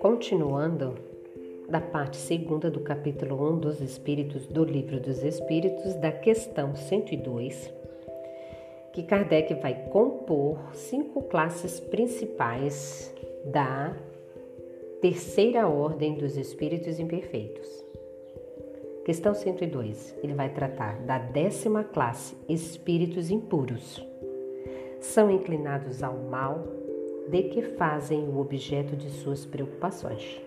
Continuando da parte segunda do capítulo 1 dos Espíritos do Livro dos Espíritos, da questão 102, que Kardec vai compor cinco classes principais da terceira ordem dos espíritos imperfeitos. Questão 102. Ele vai tratar da décima classe, espíritos impuros. São inclinados ao mal, de que fazem o objeto de suas preocupações.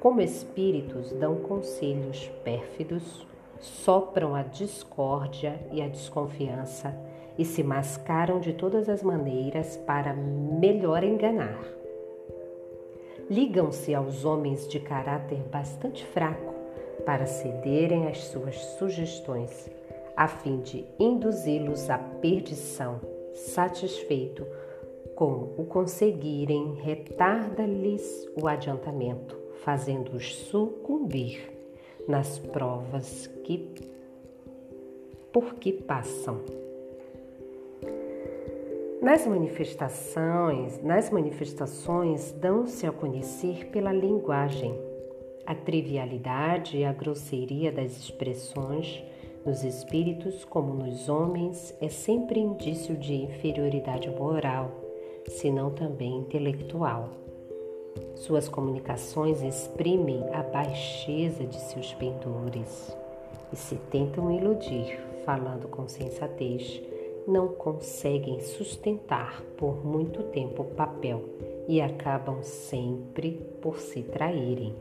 Como espíritos, dão conselhos pérfidos, sopram a discórdia e a desconfiança e se mascaram de todas as maneiras para melhor enganar. Ligam-se aos homens de caráter bastante fraco para cederem às suas sugestões, a fim de induzi-los à perdição, satisfeito com o conseguirem, retarda-lhes o adiantamento, fazendo-os sucumbir nas provas que por que passam. Nas manifestações, nas manifestações dão-se a conhecer pela linguagem. A trivialidade e a grosseria das expressões nos espíritos como nos homens é sempre indício de inferioridade moral senão também intelectual. Suas comunicações exprimem a baixeza de seus pendores e se tentam iludir, falando com sensatez, não conseguem sustentar por muito tempo o papel e acabam sempre por se traírem.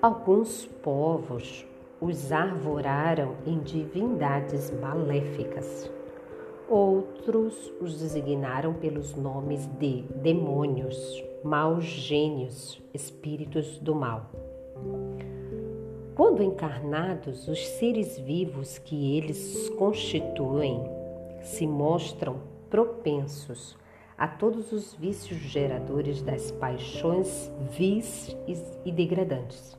Alguns povos os arvoraram em divindades maléficas Outros os designaram pelos nomes de demônios, maus gênios, espíritos do mal. Quando encarnados, os seres vivos que eles constituem se mostram propensos a todos os vícios geradores das paixões vis e degradantes.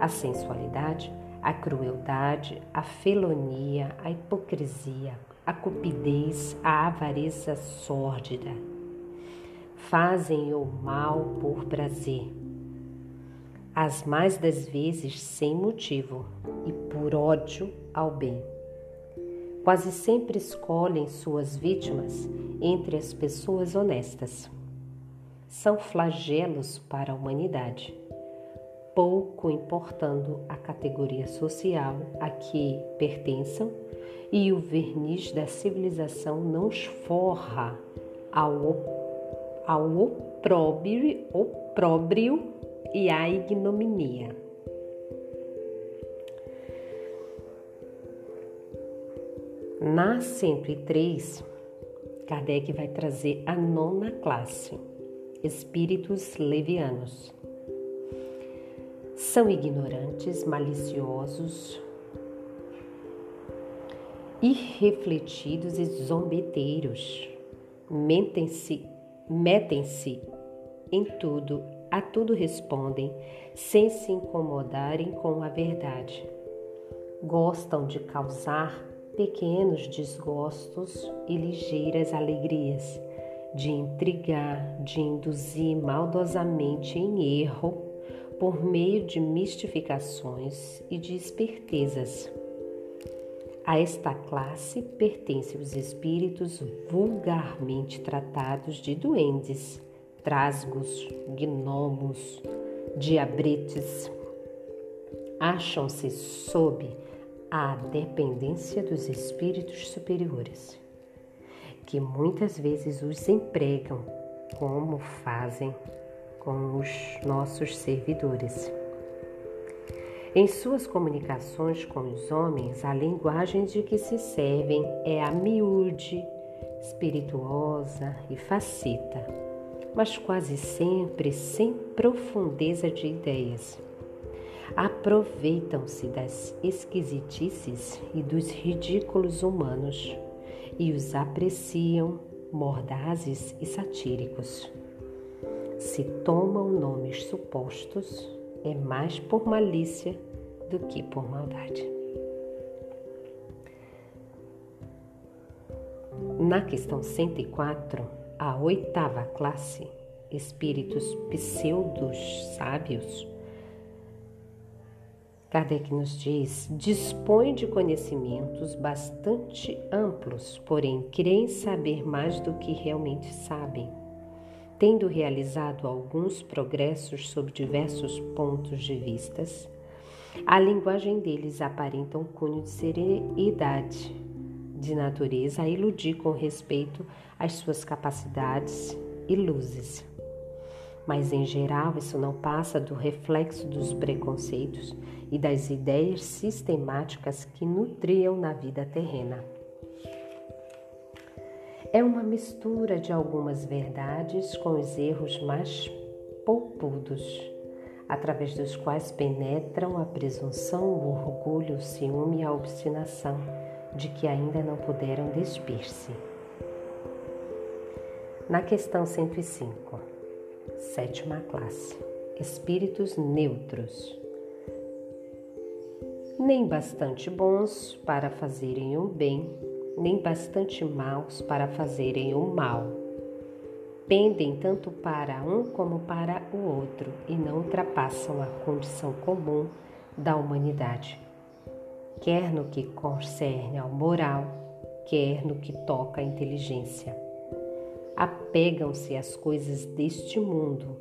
A sensualidade, a crueldade, a felonia, a hipocrisia, a cupidez, a avareza sórdida. Fazem o mal por prazer, as mais das vezes sem motivo e por ódio ao bem. Quase sempre escolhem suas vítimas entre as pessoas honestas. São flagelos para a humanidade, pouco importando a categoria social a que pertençam e o verniz da civilização não esforra ao, ao opróbrio, opróbrio e à ignominia. Na 103, Kardec vai trazer a nona classe, espíritos levianos. São ignorantes, maliciosos, irrefletidos e zombeteiros. Mentem-se, metem-se em tudo, a tudo respondem, sem se incomodarem com a verdade. Gostam de causar pequenos desgostos e ligeiras alegrias, de intrigar, de induzir maldosamente em erro por meio de mistificações e de espertezas a esta classe pertencem os espíritos vulgarmente tratados de duendes, trasgos, gnomos, diabretes. Acham-se sob a dependência dos espíritos superiores, que muitas vezes os empregam como fazem com os nossos servidores. Em suas comunicações com os homens, a linguagem de que se servem é a miúde, espirituosa e facita, mas quase sempre sem profundeza de ideias. Aproveitam-se das esquisitices e dos ridículos humanos e os apreciam mordazes e satíricos. Se tomam nomes supostos, é mais por malícia do que por maldade. Na questão 104, a oitava classe, espíritos pseudos sábios, Kardec nos diz: dispõe de conhecimentos bastante amplos, porém creem saber mais do que realmente sabem. Tendo realizado alguns progressos sob diversos pontos de vistas, a linguagem deles aparenta um cunho de serenidade, de natureza a iludir com respeito às suas capacidades e luzes mas em geral isso não passa do reflexo dos preconceitos e das ideias sistemáticas que nutriam na vida terrena. É uma mistura de algumas verdades com os erros mais poupudos, através dos quais penetram a presunção, o orgulho, o ciúme e a obstinação de que ainda não puderam despir-se. Na questão 105, Sétima classe: Espíritos neutros. Nem bastante bons para fazerem o bem, nem bastante maus para fazerem o mal. Pendem tanto para um como para o outro e não ultrapassam a condição comum da humanidade, quer no que concerne ao moral, quer no que toca à inteligência apegam-se às coisas deste mundo,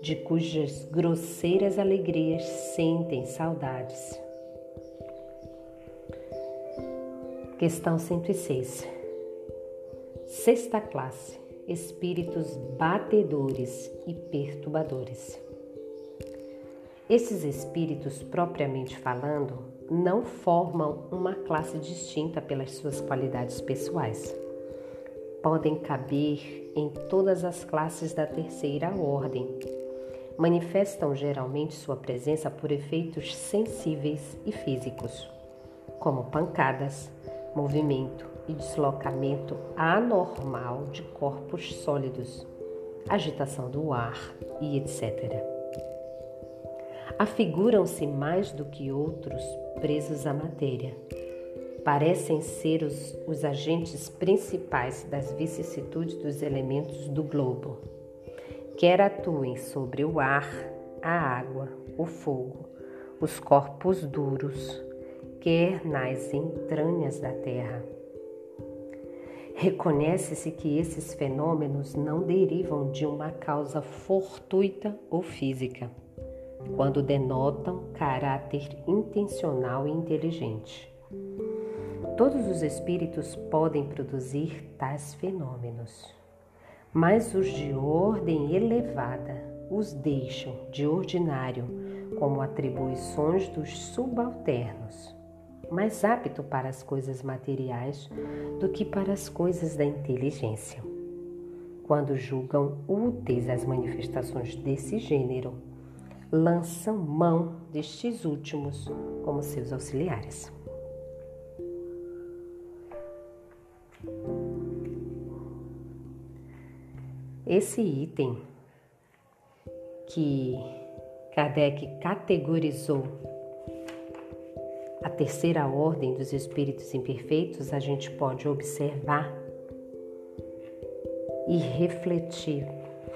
de cujas grosseiras alegrias sentem saudades. Questão 106. Sexta classe: Espíritos batedores e perturbadores. Esses espíritos, propriamente falando, não formam uma classe distinta pelas suas qualidades pessoais podem caber em todas as classes da terceira ordem. Manifestam geralmente sua presença por efeitos sensíveis e físicos, como pancadas, movimento e deslocamento anormal de corpos sólidos, agitação do ar e etc. Afiguram-se mais do que outros presos à matéria parecem ser os, os agentes principais das vicissitudes dos elementos do globo. Quer atuem sobre o ar, a água, o fogo, os corpos duros, quer nas entranhas da terra. Reconhece-se que esses fenômenos não derivam de uma causa fortuita ou física, quando denotam caráter intencional e inteligente. Todos os espíritos podem produzir tais fenômenos, mas os de ordem elevada os deixam, de ordinário, como atribuições dos subalternos, mais apto para as coisas materiais do que para as coisas da inteligência. Quando julgam úteis as manifestações desse gênero, lançam mão destes últimos como seus auxiliares. Esse item que Kardec categorizou a terceira ordem dos espíritos imperfeitos, a gente pode observar e refletir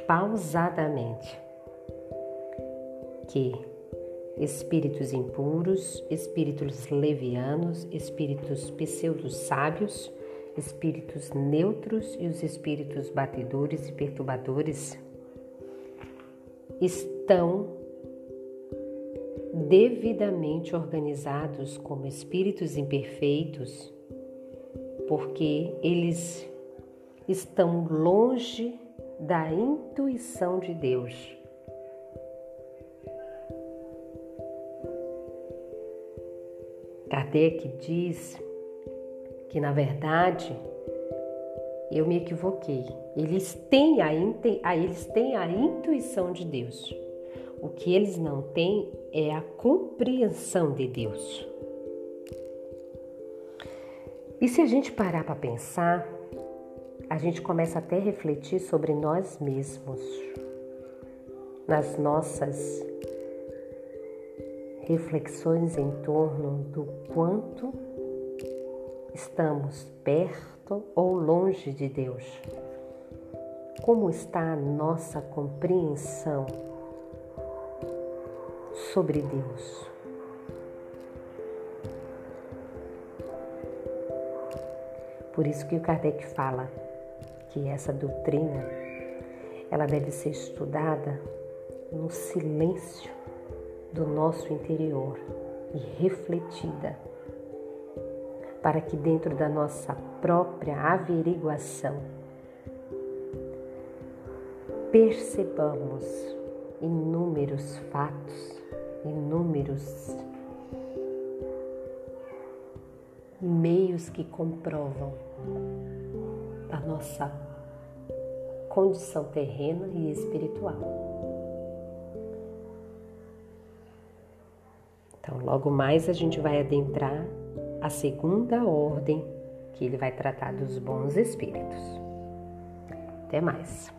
pausadamente que espíritos impuros, espíritos levianos, espíritos pseudo sábios espíritos neutros e os espíritos batedores e perturbadores estão devidamente organizados como espíritos imperfeitos, porque eles estão longe da intuição de Deus. Kardec diz que na verdade eu me equivoquei. Eles têm a, eles têm a intuição de Deus. O que eles não têm é a compreensão de Deus. E se a gente parar para pensar, a gente começa até a refletir sobre nós mesmos, nas nossas reflexões em torno do quanto estamos perto ou longe de Deus? Como está a nossa compreensão sobre Deus? Por isso que o Kardec fala que essa doutrina ela deve ser estudada no silêncio do nosso interior e refletida, para que dentro da nossa própria averiguação percebamos inúmeros fatos, inúmeros meios que comprovam a nossa condição terrena e espiritual. Então, logo mais a gente vai adentrar a segunda ordem, que ele vai tratar dos bons espíritos. Até mais.